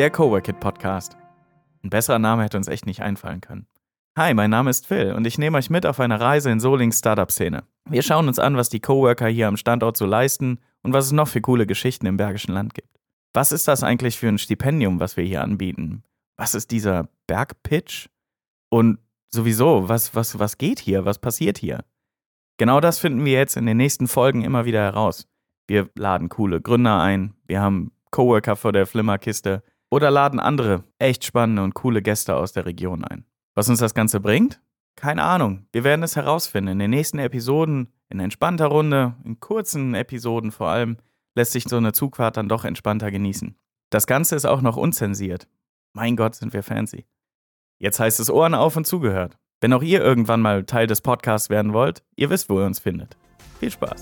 der Coworkit Podcast. Ein besserer Name hätte uns echt nicht einfallen können. Hi, mein Name ist Phil und ich nehme euch mit auf eine Reise in Solings Startup-Szene. Wir schauen uns an, was die Coworker hier am Standort so leisten und was es noch für coole Geschichten im Bergischen Land gibt. Was ist das eigentlich für ein Stipendium, was wir hier anbieten? Was ist dieser Bergpitch? Und sowieso, was, was, was geht hier? Was passiert hier? Genau das finden wir jetzt in den nächsten Folgen immer wieder heraus. Wir laden coole Gründer ein, wir haben Coworker vor der Flimmerkiste oder laden andere echt spannende und coole Gäste aus der Region ein. Was uns das Ganze bringt? Keine Ahnung. Wir werden es herausfinden. In den nächsten Episoden, in entspannter Runde, in kurzen Episoden vor allem, lässt sich so eine Zugfahrt dann doch entspannter genießen. Das Ganze ist auch noch unzensiert. Mein Gott, sind wir fancy. Jetzt heißt es Ohren auf und zugehört. Wenn auch ihr irgendwann mal Teil des Podcasts werden wollt, ihr wisst, wo ihr uns findet. Viel Spaß.